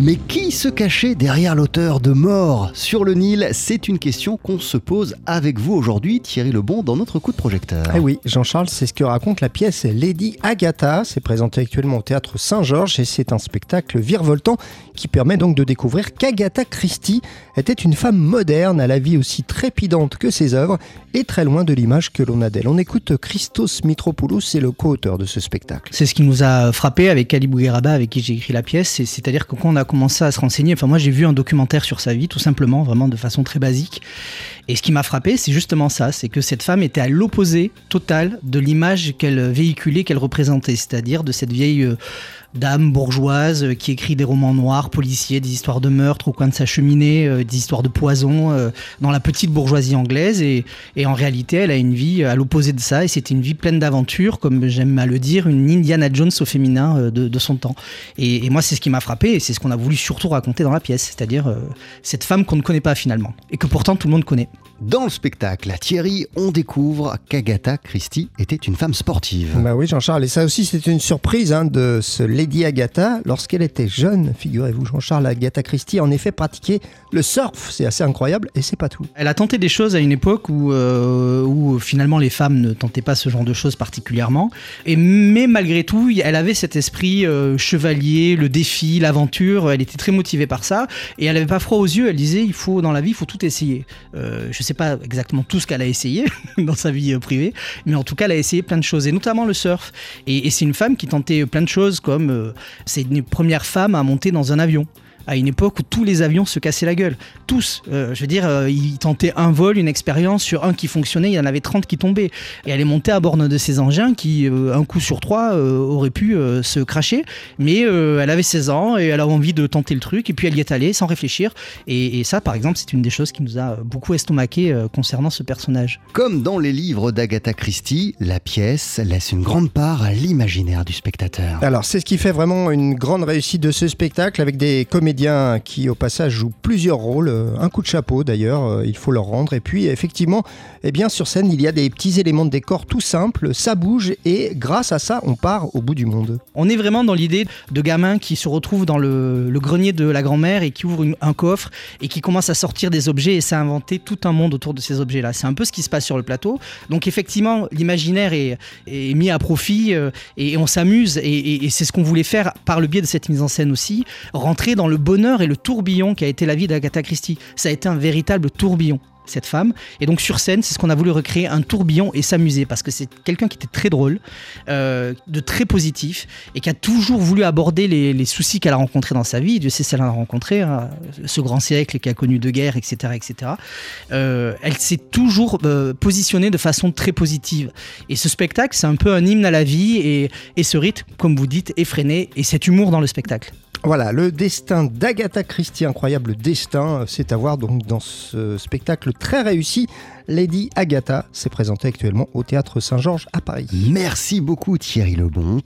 Mais qui se cachait derrière l'auteur de Mort sur le Nil? C'est une question qu'on se pose avec vous aujourd'hui, Thierry Lebon, dans notre coup de projecteur. Eh oui, Jean-Charles, c'est ce que raconte la pièce Lady Agatha. C'est présenté actuellement au théâtre Saint-Georges et c'est un spectacle virevoltant qui permet donc de découvrir qu'Agatha Christie était une femme moderne à la vie aussi trépidante que ses œuvres et très loin de l'image que l'on a d'elle. On écoute Christos Mitropoulos, c'est le co-auteur de ce spectacle. C'est ce qui nous a frappé avec Ali Bougueraba, avec qui j'ai écrit la pièce. C'est-à-dire que quand on a commencé à se renseigner, enfin moi j'ai vu un documentaire sur sa vie, tout simplement, vraiment de façon très basique. Et ce qui m'a frappé, c'est justement ça, c'est que cette femme était à l'opposé total de l'image qu'elle véhiculait, qu'elle représentait, c'est-à-dire de cette vieille euh, dame bourgeoise euh, qui écrit des romans noirs, policiers, des histoires de meurtre au coin de sa cheminée, euh, des histoires de poison dans la petite bourgeoisie anglaise. Et, en réalité, elle a une vie à l'opposé de ça, et c'était une vie pleine d'aventures, comme j'aime à le dire, une Indiana Jones au féminin de, son temps. Et moi, c'est ce qui m'a frappé, et c'est ce qu'on a voulu surtout raconter dans la pièce, c'est-à-dire cette femme qu'on ne connaît pas finalement, et que pourtant tout le monde connaît. Dans le spectacle, à Thierry, on découvre qu'Agatha Christie était une femme sportive. Bah oui, Jean-Charles, et ça aussi c'était une surprise hein, de ce Lady Agatha. Lorsqu'elle était jeune, figurez-vous, Jean-Charles, Agatha Christie en effet pratiquait le surf. C'est assez incroyable, et c'est pas tout. Elle a tenté des choses à une époque où, euh, où finalement les femmes ne tentaient pas ce genre de choses particulièrement. Et, mais malgré tout, elle avait cet esprit euh, chevalier, le défi, l'aventure. Elle était très motivée par ça, et elle avait pas froid aux yeux. Elle disait il faut dans la vie, il faut tout essayer. Euh, je sais pas exactement tout ce qu'elle a essayé dans sa vie euh, privée, mais en tout cas, elle a essayé plein de choses, et notamment le surf. Et, c'est une femme qui tentait plein de choses, comme euh, c'est une première femme à monter dans un avion à une époque où tous les avions se cassaient la gueule. Tous. Euh, je veux dire, euh, ils tentaient un vol, une expérience, sur un qui fonctionnait, il y en avait 30 qui tombaient. Et elle est montée à bord de ces engins qui, euh, un coup sur trois, auraient pu se cracher. Mais elle avait 16 ans et elle a envie de tenter le truc. Et puis elle y est allée sans réfléchir. Et, et ça, par exemple, c'est une des choses qui nous a beaucoup estomaqué concernant ce personnage. Comme dans les livres d'Agatha Christie, la pièce laisse une grande part à l'imaginaire du spectateur. Alors, c'est ce qui fait vraiment une grande réussite de ce spectacle avec des qui au passage jouent plusieurs rôles, euh, un coup de chapeau d'ailleurs, euh, il faut leur rendre. Et puis effectivement, eh bien, sur scène, il y a des petits éléments de décor tout simples, ça bouge et grâce à ça, on part au bout du monde. On est vraiment dans l'idée de gamins qui se retrouvent dans le, grenier de la grand-mère et qui ouvrent un coffre et qui commencent à sortir des objets et à inventer tout un monde autour de ces objets-là. C'est un peu ce qui se passe sur le plateau. Donc effectivement, l'imaginaire est, mis à profit euh, et, on s'amuse et, et c'est ce qu'on voulait faire par le biais de cette mise en scène aussi, rentrer dans le bonheur et le tourbillon qui a été la vie d'Agatha Christie. Ça a été un véritable tourbillon cette femme. Et donc sur scène, c'est ce qu'on a voulu recréer, un tourbillon et s'amuser, parce que c'est quelqu'un qui était très drôle, euh, de très positif, et qui a toujours voulu aborder les, soucis qu'elle a rencontrés dans sa vie. Dieu sait si elle a rencontré, hein, ce grand siècle qui a connu de guerre, etc. etc. Euh, elle s'est toujours euh, positionnée de façon très positive. Et ce spectacle, c'est un peu un hymne à la vie, et, et ce rythme, comme vous dites, effréné, et cet humour dans le spectacle. Voilà, le destin d'Agatha Christie, incroyable destin, c'est à voir donc dans ce spectacle très réussi. Lady Agatha s'est présentée actuellement au théâtre Saint-Georges à Paris. Merci beaucoup Thierry Lebon.